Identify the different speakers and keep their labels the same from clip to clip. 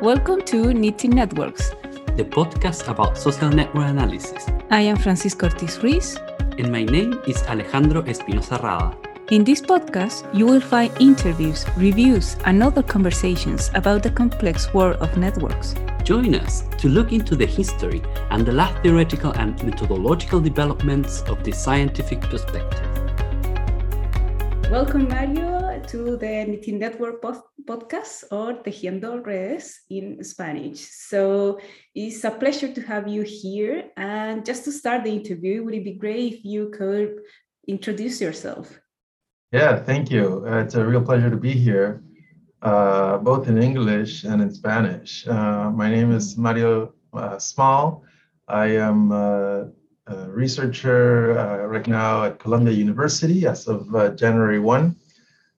Speaker 1: Welcome to Knitting Networks,
Speaker 2: the podcast about social network analysis.
Speaker 1: I am Francisca Ortiz Ruiz.
Speaker 2: And my name is Alejandro Espinosa Rada.
Speaker 1: In this podcast, you will find interviews, reviews, and other conversations about the complex world of networks.
Speaker 2: Join us to look into the history and the last theoretical and methodological developments of the scientific perspective.
Speaker 1: Welcome, Mario, to the Knitting Network podcast or Tejiendo Redes in Spanish. So it's a pleasure to have you here. And just to start the interview, would it be great if you could introduce yourself?
Speaker 3: Yeah, thank you. Uh, it's a real pleasure to be here, uh, both in English and in Spanish. Uh, my name is Mario uh, Small. I am uh, researcher uh, right now at Columbia University as of uh, January 1.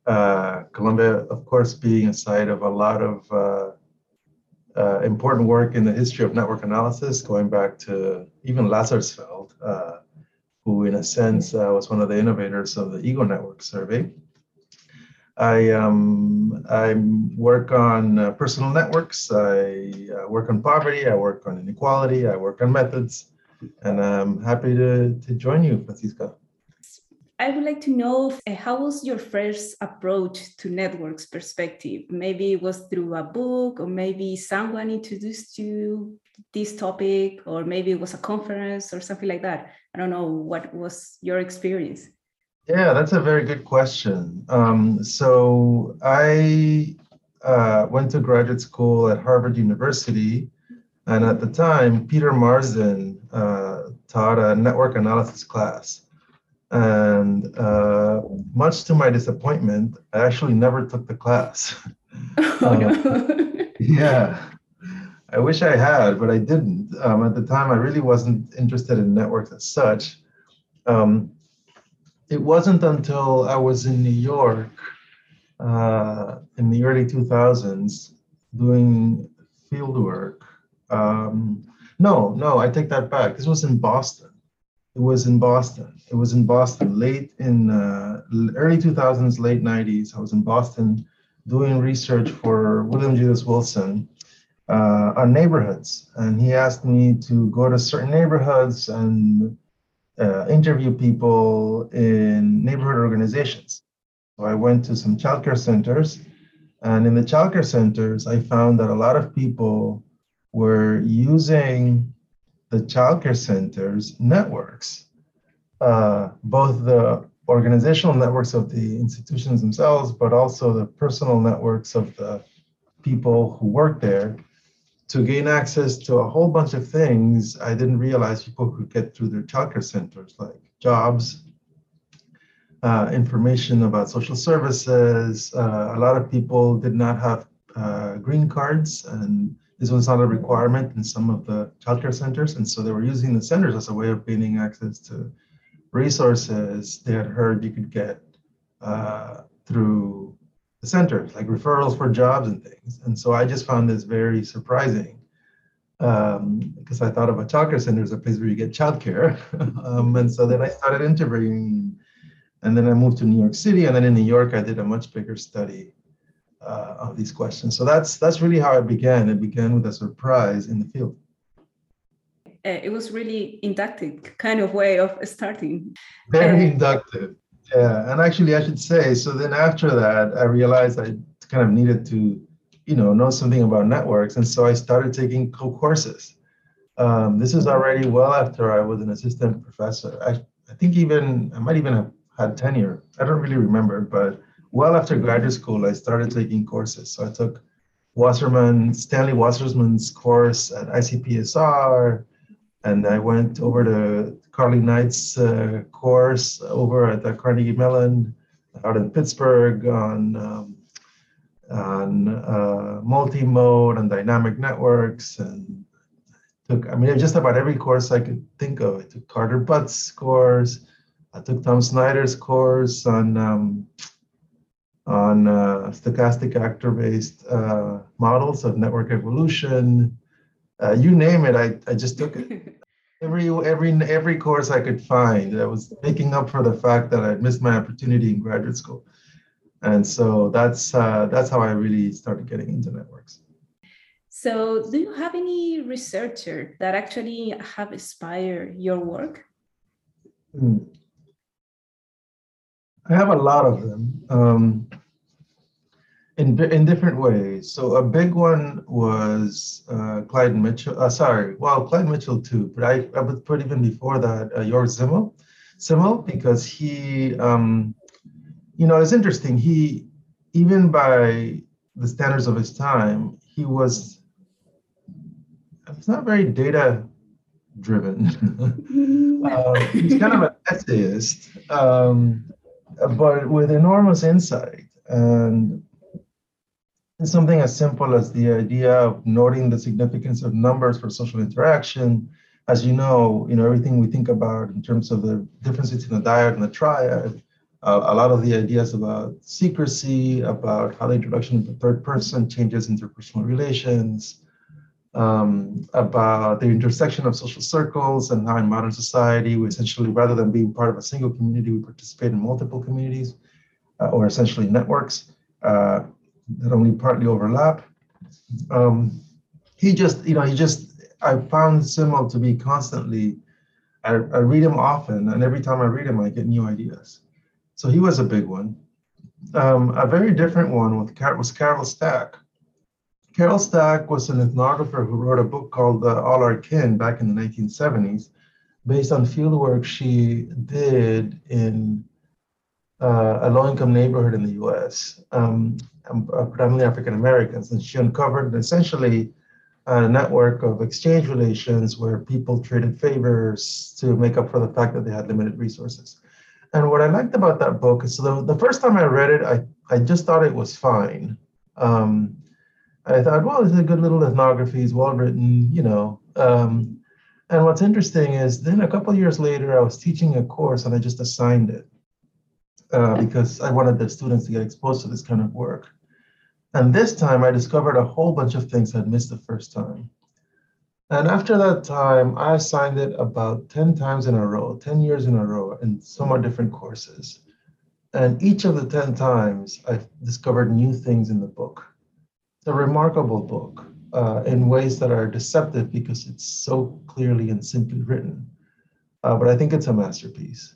Speaker 3: Uh, Columbia, of course, being a site of a lot of important work in the history of network analysis, going back to even Lazarsfeld, who, in a sense, was one of the innovators of the Ego Network survey. I um, I work on uh, personal networks. I uh, work on poverty. I work on inequality. I work on methods and I'm happy to, to join you, Francisca.
Speaker 1: I would like to know uh, how was your first approach to networks perspective? Maybe it was through a book, or maybe someone introduced you this topic, or maybe it was a conference or something like that. I don't know. What was your experience?
Speaker 3: Yeah, that's a very good question. Um, so I uh, went to graduate school at Harvard University and at the time, Peter Marsden uh, taught a network analysis class. And uh, much to my disappointment, I actually never took the class.
Speaker 1: No.
Speaker 3: yeah. I wish I had, but I didn't. Um, at the time, I really wasn't interested in networks as such. Um, it wasn't until I was in New York uh, in the early 2000s doing field work um, no, no, I take that back. This was in Boston. It was in Boston. It was in Boston late in uh, early 2000s, late 90s. I was in Boston doing research for William Julius Wilson uh, on neighborhoods. And he asked me to go to certain neighborhoods and uh, interview people in neighborhood organizations. So I went to some childcare centers. And in the childcare centers, I found that a lot of people were using the childcare centers networks, uh, both the organizational networks of the institutions themselves, but also the personal networks of the people who work there to gain access to a whole bunch of things I didn't realize people could get through their childcare centers, like jobs, uh, information about social services. Uh, a lot of people did not have uh, green cards and this was not a requirement in some of the childcare centers, and so they were using the centers as a way of gaining access to resources they had heard you could get uh, through the centers, like referrals for jobs and things. And so I just found this very surprising um, because I thought of a childcare center as a place where you get childcare. um, and so then I started interviewing, and then I moved to New York City, and then in New York I did a much bigger study uh, of these questions. So that's that's really how it began. It began with a surprise in the field.
Speaker 1: Uh, it was really inductive kind of way of starting.
Speaker 3: Very uh, inductive. Yeah, and actually, I should say. So then after that, I realized I kind of needed to, you know, know something about networks, and so I started taking co-courses. Um, this is already well after I was an assistant professor. I, I think even I might even have had tenure. I don't really remember, but well after graduate school, I started taking courses. So I took Wasserman, Stanley Wasserman's course at ICPSR, and I went over to Carly Knight's uh, course over at the Carnegie Mellon out in Pittsburgh on um, on uh, multi-mode and dynamic networks, and took I mean just about every course I could think of. I took Carter Butts' course. I took Tom Snijders' course on um, on uh, stochastic actor-based uh, models of network evolution. Uh, you name it, I, I just took it. every every every course I could find. I was making up for the fact that I'd missed my opportunity in graduate school, and so that's uh, that's how I really started getting into networks.
Speaker 1: So, do you have any researcher that actually have inspired your work? Hmm.
Speaker 3: I have a lot of them um, in in different ways. So a big one was uh, Clyde Mitchell. Uh, sorry, well, Clyde Mitchell too, but I, I would put even before that uh, Georg Simmel, Simmel because he, um, you know, it's interesting. He even by the standards of his time, he was he's not very data driven. uh, he's kind of an essayist, um, but with enormous insight. And something as simple as the idea of noting the significance of numbers for social interaction. As you know, you know everything we think about in terms of the difference between the dyad and the triad. Uh, a lot of the ideas about secrecy, about how the introduction of the third person changes interpersonal relations, um, about the intersection of social circles and how in modern society we essentially, rather than being part of a single community, we participate in multiple communities uh, or essentially networks uh, that only partly overlap. Um, he just, you know, he just, I found Simmel to be constantly, I, I read him often, and every time I read him, I get new ideas. So he was a big one. Um, a very different one with, was Carol Stack, Carol Stack was an ethnographer who wrote a book called uh, All Our Kin back in the 1970s, based on fieldwork she did in uh, a low-income neighborhood in the U.S., um, um, uh, predominantly African Americans, and she uncovered essentially a network of exchange relations where people traded favors to make up for the fact that they had limited resources. And what I liked about that book is so the, the first time I read it, I, I just thought it was fine. Um, I thought, well, it's a good little ethnography. It's well written, you know. Um, and what's interesting is then a couple years later, I was teaching a course and I just assigned it uh, because I wanted the students to get exposed to this kind of work. And this time I discovered a whole bunch of things I'd missed the first time. And after that time, I assigned it about 10 times in a row, 10 years in a row, in somewhat different courses. And each of the 10 times, I discovered new things in the book a remarkable book uh, in ways that are deceptive because it's so clearly and simply written. Uh, but I think it's a masterpiece.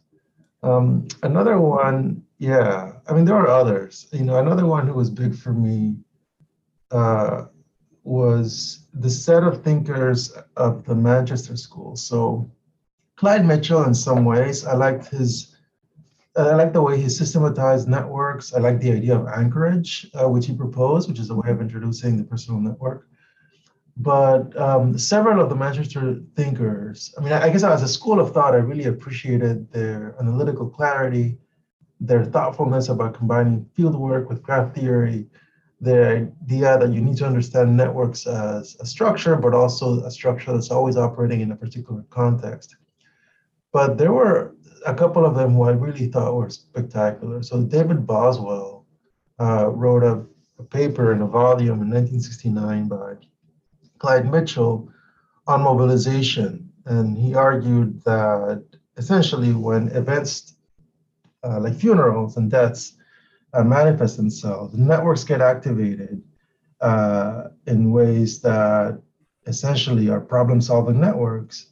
Speaker 3: Um, another one, yeah, I mean, there are others. You know, another one who was big for me uh, was the set of thinkers of the Manchester School. So Clyde Mitchell, in some ways, I liked his I like the way he systematized networks. I like the idea of anchorage, uh, which he proposed, which is a way of introducing the personal network. But um, several of the Manchester thinkers, I mean, I guess as a school of thought, I really appreciated their analytical clarity, their thoughtfulness about combining fieldwork with graph theory, the idea that you need to understand networks as a structure, but also a structure that's always operating in a particular context. But there were a couple of them who I really thought were spectacular. So David Boswell uh, wrote a, a, paper in a volume in 1969 by Clyde Mitchell on mobilization. And he argued that essentially when events uh, like funerals and deaths uh, manifest themselves, networks get activated uh, in ways that essentially are problem solving networks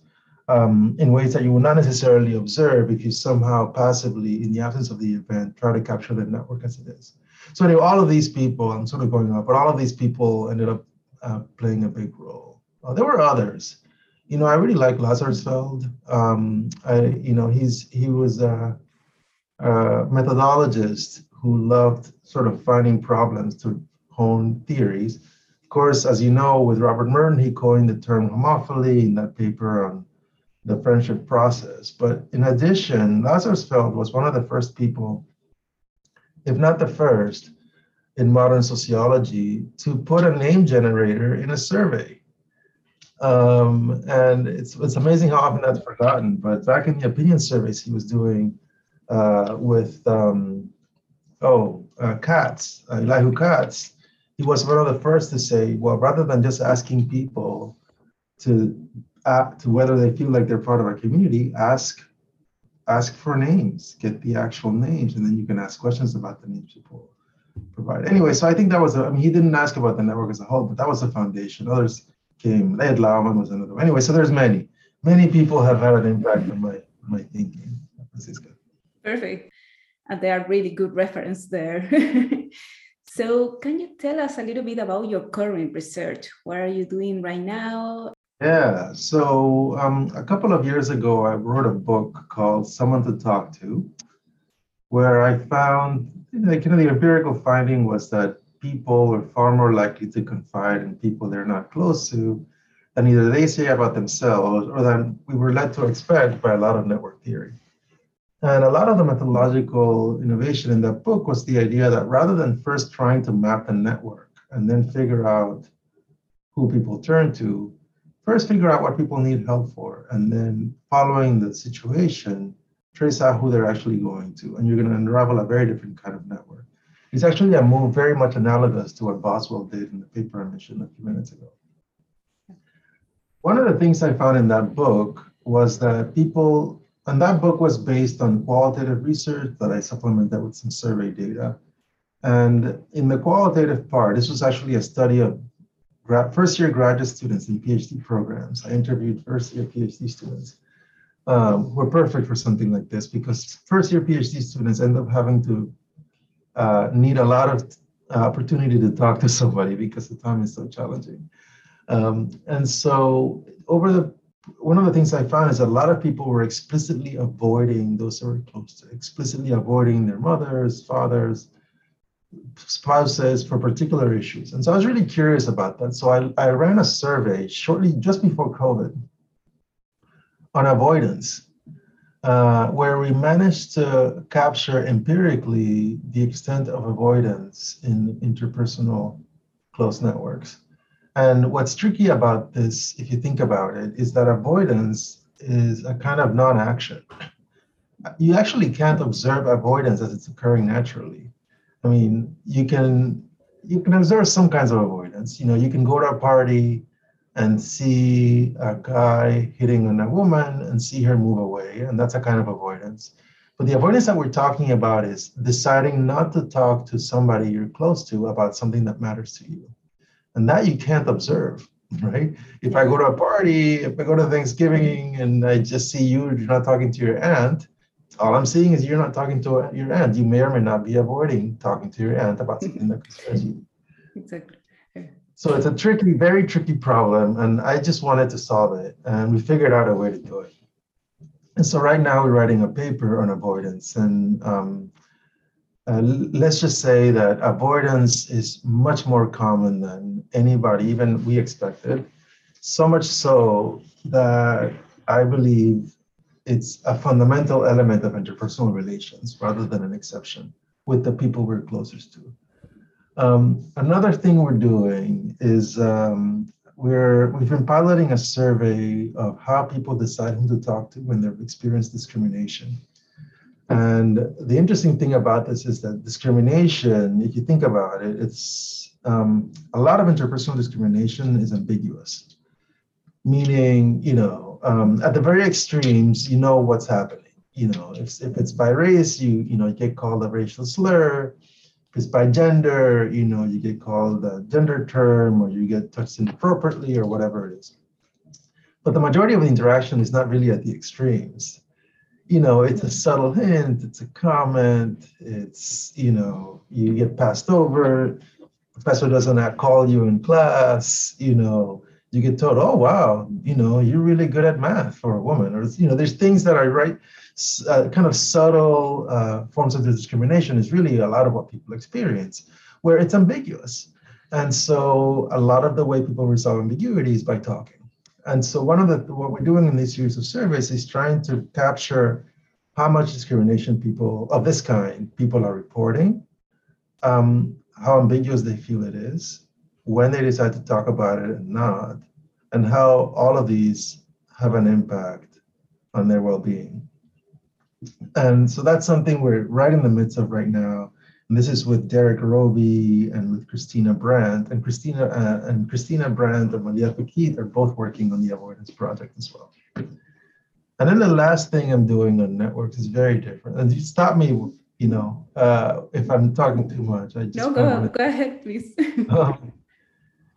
Speaker 3: um, in ways that you will not necessarily observe if you somehow passively, in the absence of the event, try to capture the network as it is. So anyway, all of these people, I'm sort of going up, but all of these people ended up uh, playing a big role. Uh, there were others. You know, I really like Lazarsfeld. Um, I, you know, he's he was a, a methodologist who loved sort of finding problems to hone theories. Of course, as you know, with Robert Merton, he coined the term homophily in that paper on the friendship process. But in addition, Lazarsfeld was one of the first people, if not the first, in modern sociology to put a name generator in a survey. Um, and it's, it's amazing how often that's forgotten. But back in the opinion surveys he was doing uh, with, um, oh, uh, Katz, uh, Elihu Katz, he was one of the first to say, well, rather than just asking people to to whether they feel like they're part of our community, ask ask for names, get the actual names, and then you can ask questions about the names people provide. Anyway, so I think that was, a, I mean, he didn't ask about the network as a whole, but that was the foundation. Others came, Ed Laumann was another one. Anyway, so there's many, many people have had an impact on my, my thinking, Francisca.
Speaker 1: Perfect. And they are really good reference there. so can you tell us a little bit about your current research? What are you doing right now?
Speaker 3: Yeah, so um, a couple of years ago, I wrote a book called Someone to Talk to, where I found you know, the empirical finding was that people are far more likely to confide in people they're not close to than either they say about themselves or than we were led to expect by a lot of network theory. And a lot of the methodological innovation in that book was the idea that rather than first trying to map the network and then figure out who people turn to, first figure out what people need help for, and then following the situation, trace out who they're actually going to. And you're going to unravel a very different kind of network. It's actually a move very much analogous to what Boswell did in the paper I mentioned a few minutes ago. One of the things I found in that book was that people, and that book was based on qualitative research that I supplemented with some survey data. And in the qualitative part, this was actually a study of first year graduate students in PhD programs. I interviewed first year PhD students um, who are perfect for something like this because first year PhD students end up having to uh, need a lot of uh, opportunity to talk to somebody because the time is so challenging. Um, and so over the one of the things I found is a lot of people were explicitly avoiding those who were close to, explicitly avoiding their mothers, fathers, spouses for particular issues. And so I was really curious about that. So I, I ran a survey shortly just before COVID on avoidance, uh, where we managed to capture empirically the extent of avoidance in interpersonal close networks. And what's tricky about this, if you think about it, is that avoidance is a kind of non action. You actually can't observe avoidance as it's occurring naturally I mean, you can you can observe some kinds of avoidance. You know, you can go to a party and see a guy hitting on a woman and see her move away, and that's a kind of avoidance. But the avoidance that we're talking about is deciding not to talk to somebody you're close to about something that matters to you. And that you can't observe, right? If I go to a party, if I go to Thanksgiving and I just see you, you're not talking to your aunt, all I'm seeing is you're not talking to your aunt. You may or may not be avoiding talking to your aunt about something that concerns you.
Speaker 1: Exactly.
Speaker 3: So it's a tricky, very tricky problem, and I just wanted to solve it, and we figured out a way to do it. And so right now we're writing a paper on avoidance, and um, uh, let's just say that avoidance is much more common than anybody, even we expected. So much so that I believe it's a fundamental element of interpersonal relations rather than an exception with the people we're closest to. Um, another thing we're doing is um, we're we've been piloting a survey of how people decide who to talk to when they've experienced discrimination. And the interesting thing about this is that discrimination, if you think about it, it's um, a lot of interpersonal discrimination is ambiguous, meaning, you know, um, at the very extremes, you know what's happening. You know, if, if it's by race, you you know you get called a racial slur. If it's by gender, you know you get called a gender term, or you get touched inappropriately, or whatever it is. But the majority of the interaction is not really at the extremes. You know, it's a subtle hint, it's a comment, it's you know you get passed over. Professor doesn't call you in class. You know, you get told, oh, wow, you know, you're really good at math for a woman. Or, you know, there's things that are right, uh, kind of subtle uh, forms of discrimination is really a lot of what people experience, where it's ambiguous. And so a lot of the way people resolve ambiguity is by talking. And so one of the, what we're doing in this series of surveys is trying to capture how much discrimination people of this kind people are reporting, um, how ambiguous they feel it is, when they decide to talk about it and not, and how all of these have an impact on their well-being. And so that's something we're right in the midst of right now. And this is with Derek Roby and with Christina Brandt. And Christina uh, and Christina Brandt and Malia Fekit are both working on the avoidance project as well. And then the last thing I'm doing on networks is very different. And you stop me you know, uh, if I'm talking too much, I just
Speaker 1: no, go, go ahead, please. um,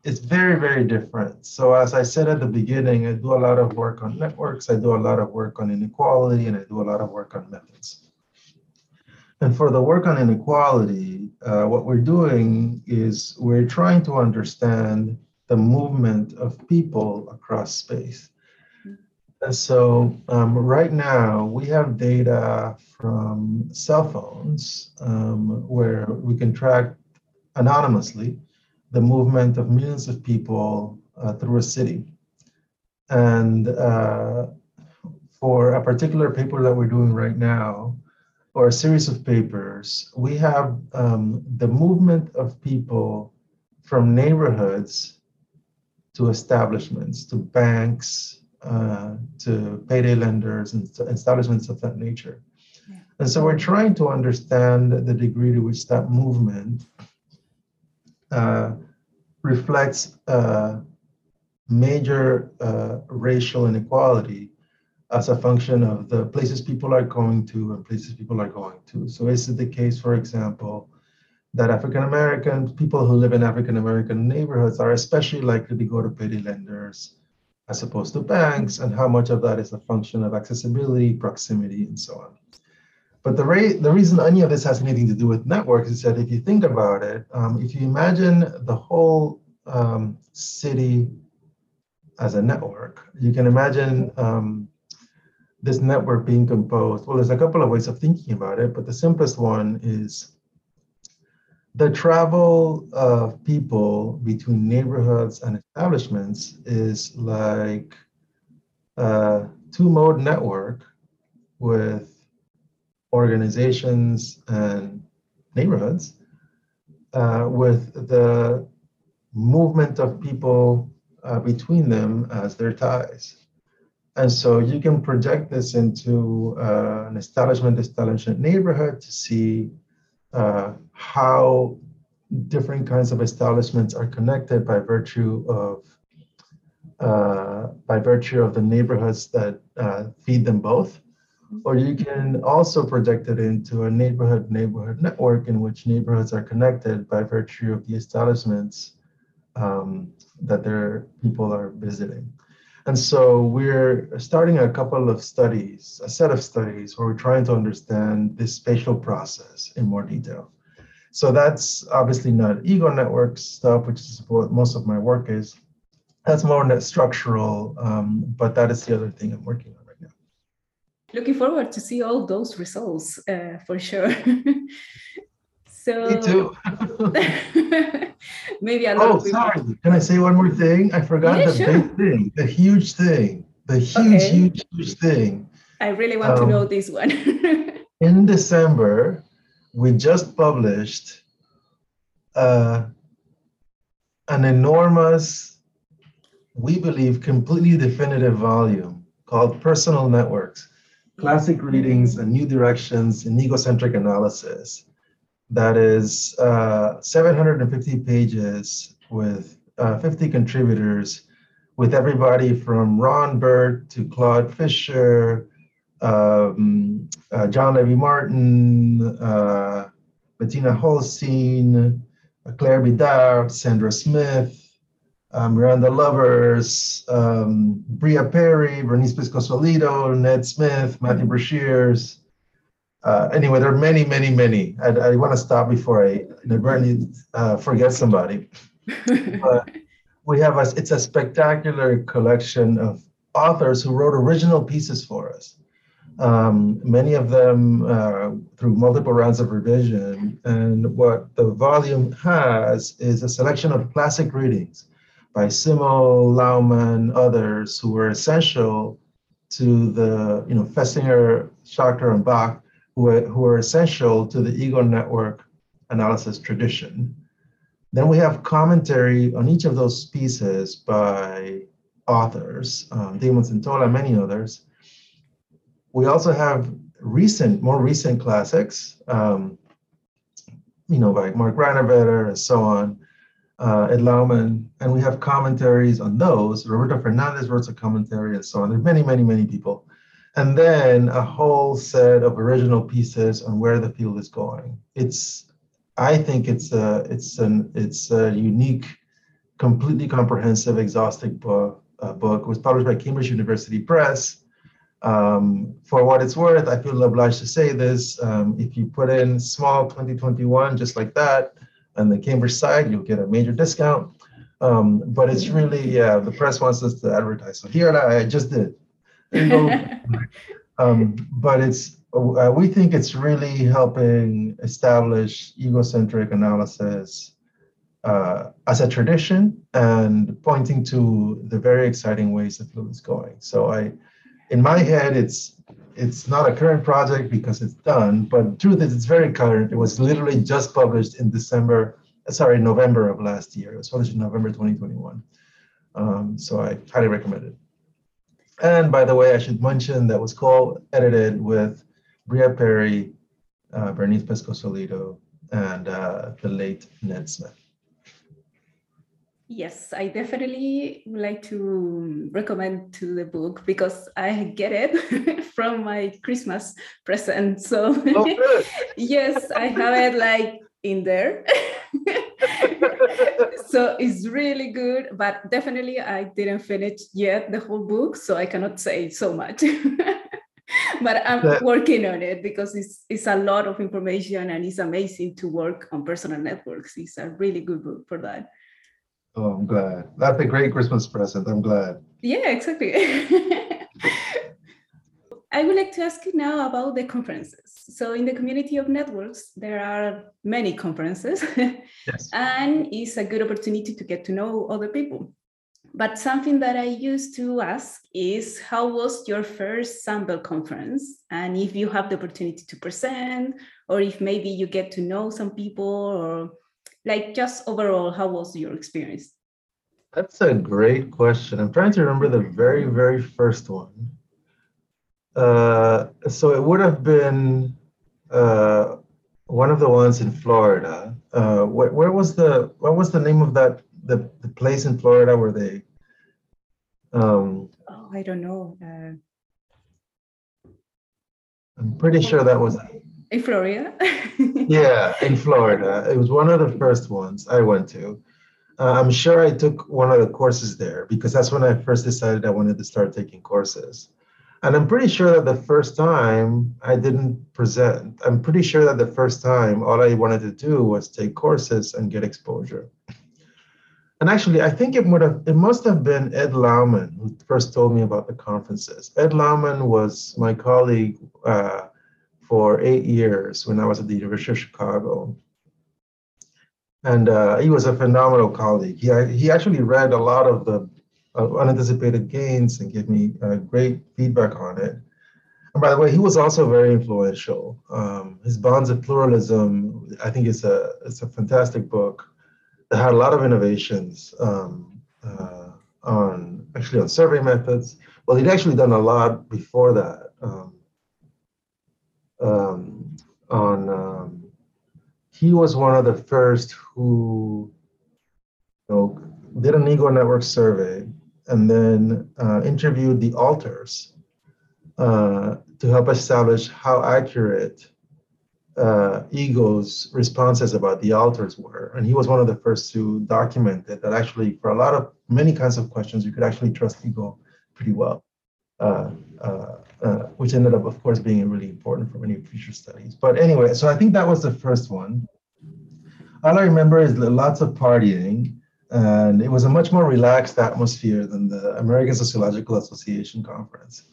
Speaker 3: it's very, very different. So as I said at the beginning, I do a lot of work on networks, I do a lot of work on inequality, and I do a lot of work on methods. And for the work on inequality, uh, what we're doing is we're trying to understand the movement of people across space. And so um, right now we have data from cell phones um, where we can track anonymously the movement of millions of people uh, through a city. And uh, for a particular paper that we're doing right now, or a series of papers, we have um, the movement of people from neighborhoods to establishments, to banks, uh, to payday lenders and establishments of that nature. Yeah. And so we're trying to understand the degree to which that movement uh, reflects uh, major uh, racial inequality as a function of the places people are going to and places people are going to. So is it the case, for example, that African American people who live in African American neighborhoods are especially likely to go to payday lenders as opposed to banks, and how much of that is a function of accessibility, proximity, and so on. But the, re- the reason any of this has anything to do with networks is that if you think about it, um, if you imagine the whole um, city as a network, you can imagine um, this network being composed. Well, there's a couple of ways of thinking about it, but the simplest one is the travel of people between neighborhoods and establishments is like a two-mode network with organizations and neighborhoods uh, with the movement of people uh, between them as their ties. And so you can project this into uh, an establishment establishment neighborhood to see uh, how different kinds of establishments are connected by virtue of uh, by virtue of the neighborhoods that uh, feed them both. Or you can also project it into a neighborhood neighborhood network in which neighborhoods are connected by virtue of the establishments um, that their people are visiting. And so we're starting a couple of studies, a set of studies where we're trying to understand this spatial process in more detail. So that's obviously not ego network stuff, which is what most of my work is. That's more structural, um, but that is the other thing I'm working on.
Speaker 1: Looking forward to see all those results uh, for sure.
Speaker 3: so me too.
Speaker 1: maybe a
Speaker 3: lot. Oh, sorry. Can I say one more thing? I forgot yeah, the sure. big thing, the huge thing, the huge, okay. huge, huge thing.
Speaker 1: I really want um, to know this one.
Speaker 3: in December, we just published uh, an enormous, we believe, completely definitive volume called Personal Networks Classic Readings and New Directions in Egocentric Analysis. That is uh, 750 pages with uh, 50 contributors, with everybody from Ron Burt to Claude Fischer, um, uh, John Levi Martin, uh, Betina Hollstein, Claire Bidart, Sandra Smith, Miranda Lubbers, um, Brea Perry, Bernice Pescosolido, Ned Smith, Matthew Brashears, uh, anyway, there are many, many, many. I, I want to stop before I inadvertently uh, forget somebody. but we have a, it's a spectacular collection of authors who wrote original pieces for us. Um, many of them uh, through multiple rounds of revision. And what the volume has is a selection of classic readings by Simmel, Laumann, others who were essential to the, you know, Festinger, Schachter, and Back who are, who are essential to the ego network analysis tradition. Then we have commentary on each of those pieces by authors, um, Damon Centola, many others. We also have recent, more recent classics, um, you know, by Mark Granovetter and so on, uh, Ed Laumann, and we have commentaries on those. Roberto Fernandez wrote a commentary and so on. There's many, many, many people. and then a whole set of original pieces on where the field is going. It's, I think it's a, it's an, it's a unique, completely comprehensive, exhaustive book. Uh, book. It was published by Cambridge University Press. Um, for what it's worth, I feel obliged to say this. Um, if you put in small 2021, just like that, on the Cambridge side, you'll get a major discount. Um, but it's really, yeah, the press wants us to advertise. So here I just did. um, but it's, uh, we think it's really helping establish egocentric analysis uh, as a tradition and pointing to the very exciting ways the field is going. So I, in my head, it's it's not a current project because it's done, but truth is it's very current. It was literally just published in December sorry, November of last year. It was published in November 2021. Um, so I highly recommend it. And by the way, I should mention that was co-edited with Brea Perry, uh, Bernice Pescosolido, and uh, the late Ned Smith.
Speaker 1: Yes, I definitely would like to recommend to the book because I get it from my Christmas present. So oh, yes, I have it like in there. so it's really good, but definitely I didn't finish yet the whole book, so I cannot say so much. but I'm working on it because it's it's a lot of information and it's amazing to work on personal networks. It's a really good book for that.
Speaker 3: Oh, I'm glad. That's a great Christmas present. I'm glad.
Speaker 1: Yeah, exactly. I would like to ask you now about the conferences. So, in the community of networks, there are many conferences, yes. and it's a good opportunity to get to know other people. But something that I used to ask is how was your first sample conference? And if you have the opportunity to present, or if maybe you get to know some people, or like just overall, how was your experience?
Speaker 3: That's a great question. I'm trying to remember the very, very first one. Uh, so it would have been uh, one of the ones in Florida. Uh, where, where, was the what was the name of that the, the place in Florida where they?
Speaker 1: Um, oh, I don't know. Uh,
Speaker 3: I'm pretty sure that was
Speaker 1: in Florida.
Speaker 3: yeah, in Florida. It was one of the first ones I went to. Uh, I'm sure I took one of the courses there because that's when I first decided I wanted to start taking courses. And I'm pretty sure that the first time I didn't present. I'm pretty sure that the first time all I wanted to do was take courses and get exposure. And actually, I think it would have it must have been Ed Laumann who first told me about the conferences. Ed Laumann was my colleague uh, for eight years when I was at the University of Chicago. And uh, he was a phenomenal colleague. He, he actually read a lot of the uh, unanticipated gains and gave me uh, great feedback on it. And by the way, he was also very influential. Um, his Bonds of Pluralism, I think, is a it's a fantastic book that had a lot of innovations um, uh, on actually on survey methods. Well, he'd actually done a lot before that um, um on. Um, he was one of the first who you know, did an ego network survey and then uh, interviewed the alters uh, to help establish how accurate uh, ego's responses about the alters were. And he was one of the first to document it, that actually, for a lot of many kinds of questions, you could actually trust ego pretty well, uh, uh, uh, which ended up, of course, being really important for many future studies. But anyway, so I think that was the first one. All I remember is lots of partying and it was a much more relaxed atmosphere than the American Sociological Association conference,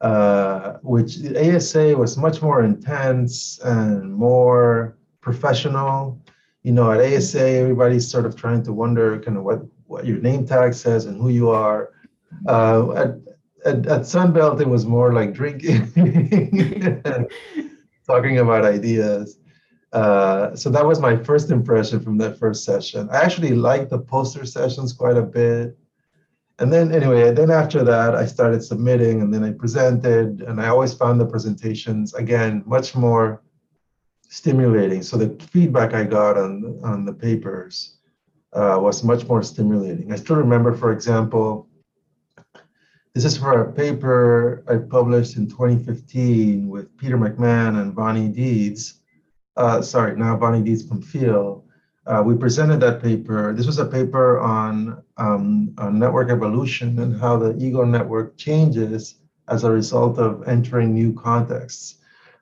Speaker 3: uh, which ASA was much more intense and more professional. You know, at ASA, everybody's sort of trying to wonder kind of what, what your name tag says and who you are. Uh, at, at, at Sunbelt, it was more like drinking, talking about ideas. Uh, so that was my first impression from that first session. I actually liked the poster sessions quite a bit. And then anyway, then after that, I started submitting and then I presented and I always found the presentations, again, much more stimulating. So the feedback I got on, on the papers uh, was much more stimulating. I still remember, for example, This is for a paper I published in 2015 with Peter McMahan and Bonnie Deeds. Uh, sorry, now Bonnie Deeds Pamphile. Uh, we presented that paper. This was a paper on, um, on network evolution and how the ego network changes as a result of entering new contexts.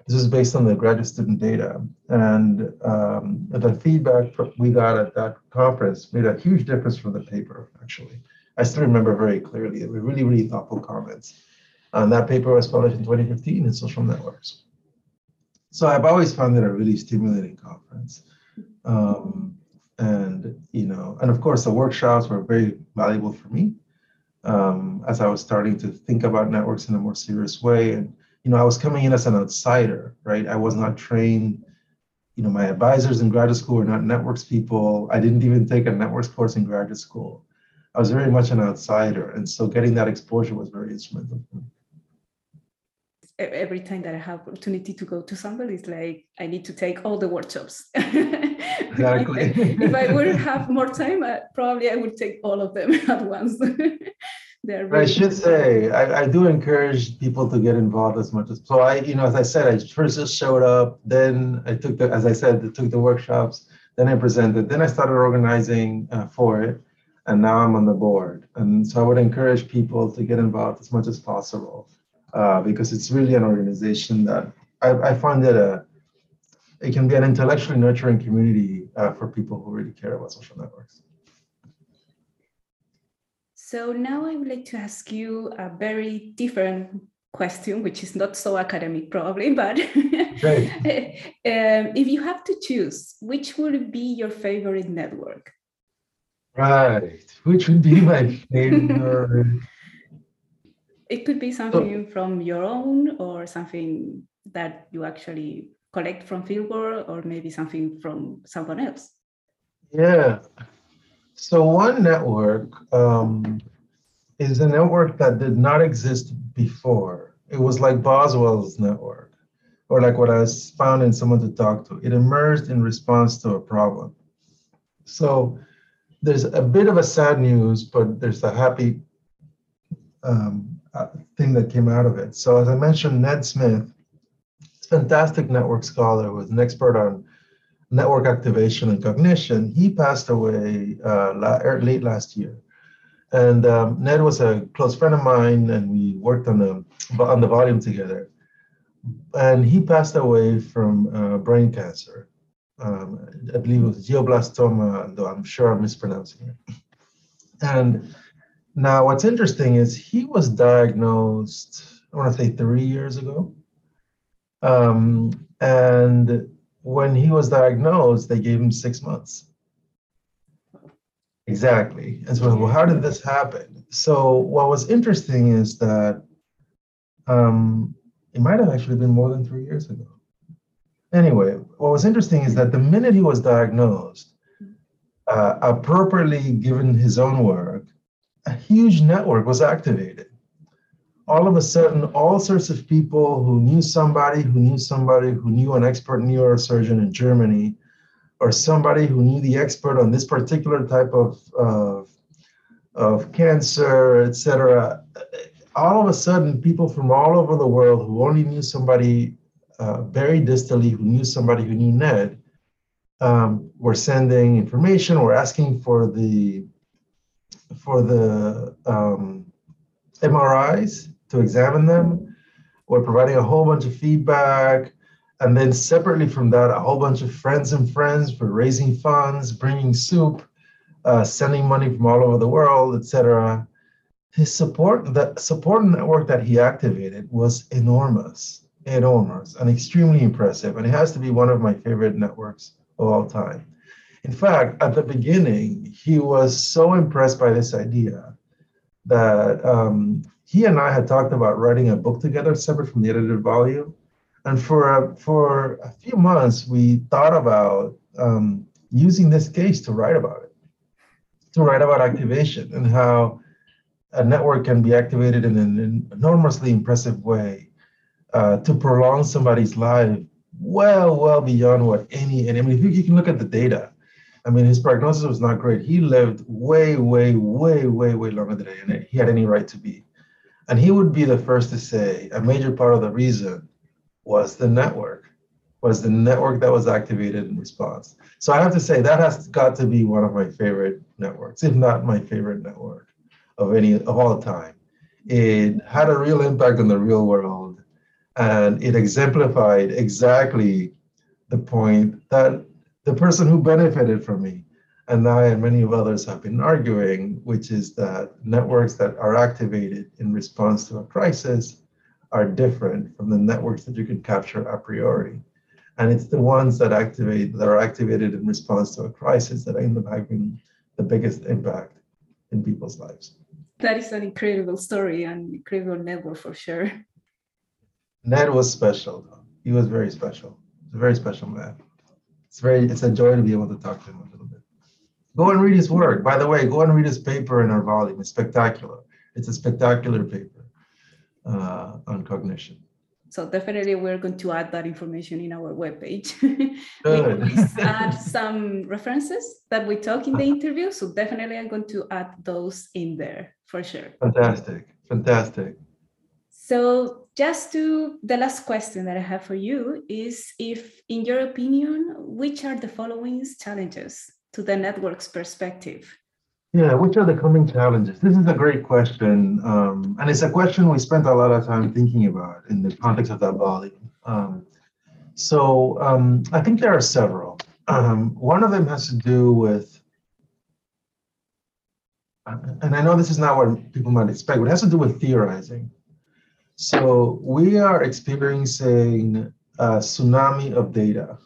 Speaker 3: This is based on the graduate student data. And um, the feedback we got at that conference made a huge difference for the paper, actually. I still remember very clearly. They were really, really thoughtful comments. And that paper was published in 2015 in Social Networks. So I've always found it a really stimulating conference. Um, and, you know, and of course the workshops were very valuable for me um, as I was starting to think about networks in a more serious way. And you know, I was coming in as an outsider, right? I was not trained. You know, my advisors in graduate school were not networks people. I didn't even take a networks course in graduate school. I was very much an outsider, and so getting that exposure was very instrumental for me
Speaker 1: every time that I have opportunity to go to somewhere, it's like I need to take all the workshops. Exactly. if, I, would have more time, I, probably I would take all of them at once.
Speaker 3: I should say I, I, do encourage people to get involved as much as so. I, you know, as I said, I first just showed up, then I took the, as I said, I took the workshops, then I presented, then I started organizing uh, for it, and now I'm on the board. And so I would encourage people to get involved as much as possible uh, because it's really an organization that I, I find that a it can be an intellectually nurturing community uh, for people who really care about social networks.
Speaker 1: So now I would like to ask you a very different question, which is not so academic probably, but um, if you have to choose, which would be your favorite network?
Speaker 3: Right, which would be my favorite?
Speaker 1: it could be something so, from your own or something that you actually collect from fieldwork or maybe something from someone else.
Speaker 3: Yeah, so one network um, is a network that did not exist before. It was like Boswell's network, or like what I was found in someone to talk to. It emerged in response to a problem. So there's a bit of a sad news, but there's a happy um, uh, thing that came out of it. So as I mentioned, Ned Smith, fantastic network scholar, was an expert on network activation and cognition. He passed away uh, er, late last year. And um, Ned was a close friend of mine, and we worked on the on the volume together. And he passed away from uh, brain cancer. Um, I believe it was glioblastoma, though I'm sure I'm mispronouncing it. And now, what's interesting is he was diagnosed. I want to say three years ago. Um, and when he was diagnosed, they gave him six months. Exactly. And so, well, how did this happen? So, what was interesting is that um, it might have actually been more than three years ago. Anyway, what was interesting is that the minute he was diagnosed, uh, appropriately given his own work, a huge network was activated all of a sudden, all sorts of people who knew somebody who knew somebody who knew an expert neurosurgeon in Germany, or somebody who knew the expert on this particular type of, of, of cancer, etc. All of a sudden, people from all over the world who only knew somebody uh, very distally, who knew somebody who knew Ned, um, were sending information, were asking for the for the um, MRIs to examine them. We're providing a whole bunch of feedback. And then separately from that, a whole bunch of friends and friends for raising funds, bringing soup, uh, sending money from all over the world, etc. His support, the support network that he activated was enormous, enormous, and extremely impressive. And it has to be one of my favorite networks of all time. In fact, at the beginning, he was so impressed by this idea that um, he and I had talked about writing a book together, separate from the edited volume. And for a, for a few months, we thought about um, using this case to write about it, to write about activation and how a network can be activated in an enormously impressive way uh, to prolong somebody's life well, well beyond what any, and I mean, if you, you can look at the data, I mean, his prognosis was not great. He lived way, way, way, way, way longer than he had any right to be. And he would be the first to say a major part of the reason was the network, was the network that was activated in response. So I have to say that has got to be one of my favorite networks, if not my favorite network of any of all time. It had a real impact on the real world, and it exemplified exactly the point that the person who benefited from me and I and many of others have been arguing, which is that networks that are activated in response to a crisis are different from the networks that you can capture a priori. And it's the ones that activate that are activated in response to a crisis that end up having the biggest impact in people's lives.
Speaker 1: That is an incredible story and incredible network for sure.
Speaker 3: Ned was special. He was very special. a very special man. It's very it's a joy to be able to talk to him a little bit. Go and read his work. By the way, go and read his paper in our volume. It's spectacular. It's a spectacular paper uh, on cognition.
Speaker 1: So definitely we're going to add that information in our webpage. we add some references that we talk in the interview. So definitely I'm going to add those in there for sure.
Speaker 3: Fantastic. Fantastic.
Speaker 1: So just to the last question that I have for you is if in your opinion, which are the following challenges to the network's perspective?
Speaker 3: Yeah, which are the coming challenges? This is a great question. Um, and it's a question we spent a lot of time thinking about in the context of that volume. Um, so um, I think there are several. Um, one of them has to do with, and I know this is not what people might expect, but it has to do with theorizing. So we are experiencing a tsunami of data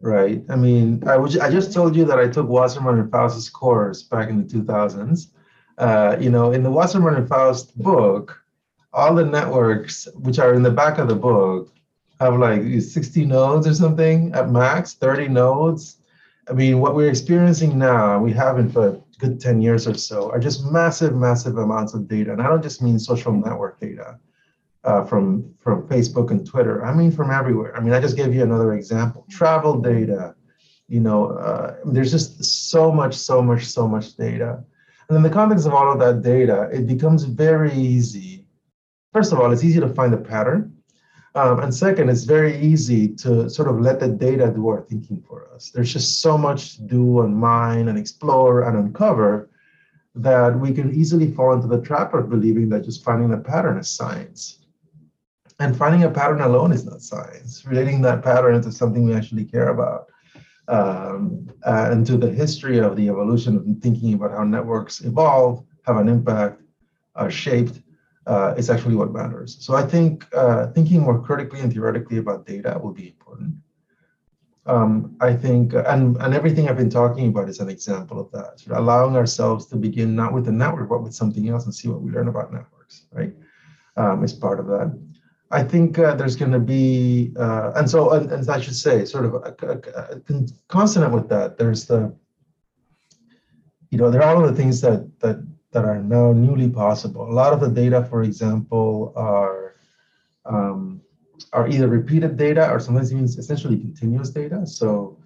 Speaker 3: right? I mean, I, was, I just told you that I took Wasserman and Faust's course back in the 2000s. Uh, you know, in the Wasserman and Faust book, all the networks, which are in the back of the book, have like 60 nodes or something at max, 30 nodes. I mean, what we're experiencing now, we haven't for good 10 years or so, are just massive, massive amounts of data. And I don't just mean social network data uh, from from Facebook and Twitter. I mean, from everywhere. I mean, I just gave you another example. Travel data. You know, uh, there's just so much, so much, so much data. And in the context of all of that data, it becomes very easy. First of all, it's easy to find a pattern. Um, and second, it's very easy to sort of let the data do our thinking for us. There's just so much to do and mine and explore and uncover that we can easily fall into the trap of believing that just finding a pattern is science. And finding a pattern alone is not science. Relating that pattern to something we actually care about um, uh, and to the history of the evolution of thinking about how networks evolve, have an impact, are shaped, uh, is actually what matters. So I think uh, thinking more critically and theoretically about data will be important. Um, I think, and, and everything I've been talking about is an example of that. So allowing ourselves to begin not with the network, but with something else and see what we learn about networks, right? Um, is part of that. I think uh, there's going to be, uh, and so, and, and, I should say, sort of a, a, a consonant with that, there's the, you know, there are all the things that that that are now newly possible. A lot of the data, for example, are um, are either repeated data or sometimes even essentially continuous data. So,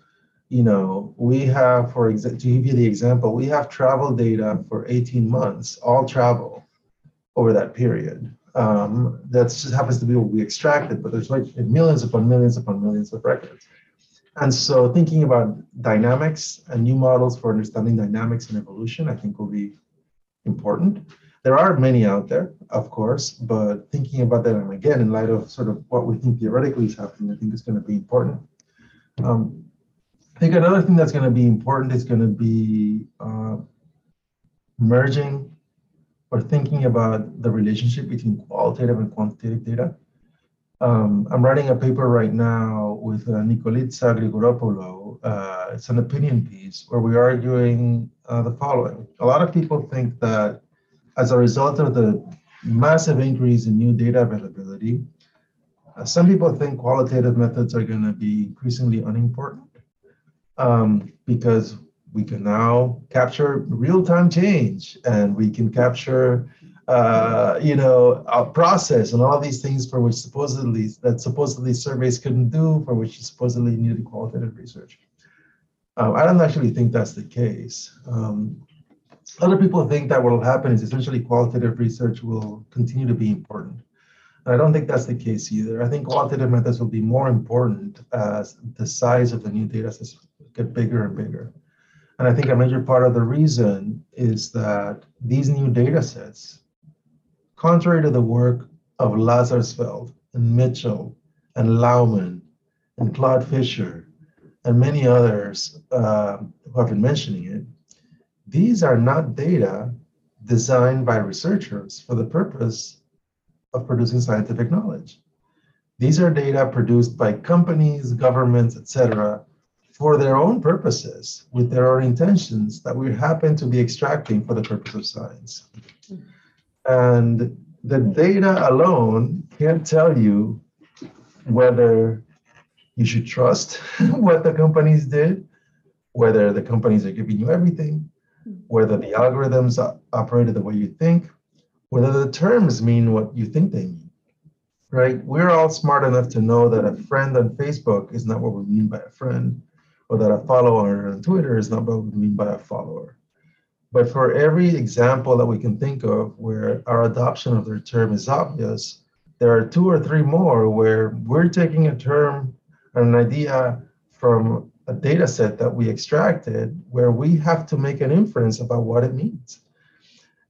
Speaker 3: you know, we have, for example, to give you the example, we have travel data for 18 months, all travel over that period um, that just happens to be what we extracted, but there's like millions upon millions upon millions of records. And so thinking about dynamics and new models for understanding dynamics and evolution, I think will be important. There are many out there, of course, but thinking about them again in light of sort of what we think theoretically is happening, I think is going to be important. Um, I think another thing that's going to be important is going to be uh, merging or thinking about the relationship between qualitative and quantitative data. Um, I'm writing a paper right now with uh, Nikolitsa Grigoropoulos. Uh, it's an opinion piece where we're arguing uh, the following. A lot of people think that as a result of the massive increase in new data availability, uh, some people think qualitative methods are going to be increasingly unimportant um, because we can now capture real-time change and we can capture uh, you know a process and all these things for which supposedly that supposedly surveys couldn't do for which you supposedly needed qualitative research um, i don't actually think that's the case um, other people think that what will happen is essentially qualitative research will continue to be important. And I don't think that's the case either. I think qualitative methods will be more important as the size of the new data sets get bigger and bigger. And I think a major part of the reason is that these new data sets, contrary to the work of Lazarsfeld and Mitchell and Laumann and Claude Fischer and many others uh, who have been mentioning it, these are not data designed by researchers for the purpose of producing scientific knowledge. These are data produced by companies, governments, etc., for their own purposes, with their own intentions that we happen to be extracting for the purpose of science. And the data alone can't tell you whether you should trust what the companies did, whether the companies are giving you everything, whether the algorithms operated the way you think, whether the terms mean what you think they mean. Right? We're all smart enough to know that a friend on Facebook is not what we mean by a friend, or that a follower on Twitter is not what we mean by a follower. But for every example that we can think of where our adoption of their term is obvious, there are two or three more where we're taking a term, an idea from a data set that we extracted where we have to make an inference about what it means.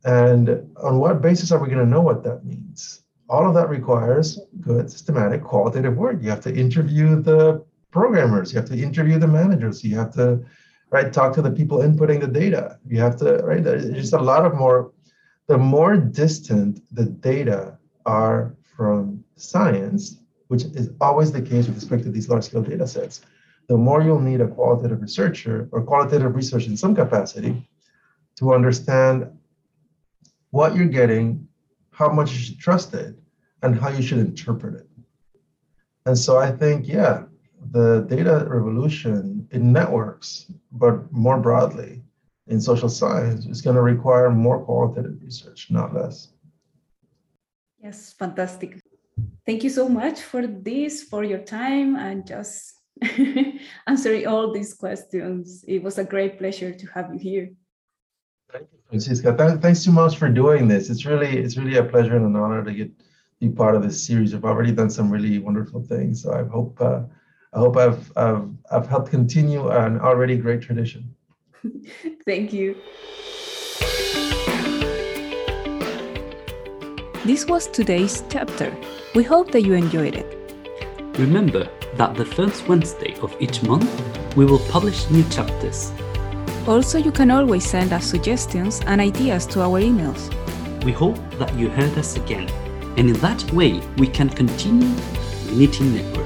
Speaker 3: And on what basis are we going to know what that means? All of that requires good, systematic, qualitative work. You have to interview the programmers, you have to interview the managers, you have to right talk to the people inputting the data. You have to right. There's just a lot of more. The more distant the data are from science, which is always the case with respect to these large-scale data sets, the more you'll need a qualitative researcher or qualitative research in some capacity to understand what you're getting, how much you should trust it, and how you should interpret it. And so I think, yeah, the data revolution in networks, but more broadly in social science, is going to require more qualitative research, not less.
Speaker 1: Yes, fantastic. Thank you so much for this, for your time, and just answering all these questions. It was a great pleasure to have you here.
Speaker 3: Thank you, Francisca. thanks so much for doing this. It's really, it's really a pleasure and an honor to get be part of this series. I've already done some really wonderful things, so I hope uh, I hope I've, I've I've helped continue an already great tradition.
Speaker 1: Thank you.
Speaker 4: This was today's chapter. We hope that you enjoyed it.
Speaker 2: Remember that the first Wednesday of each month we will publish new chapters.
Speaker 4: Also, you can always send us suggestions and ideas to our emails.
Speaker 2: We hope that you heard us again, and in that way we can continue knitting networks.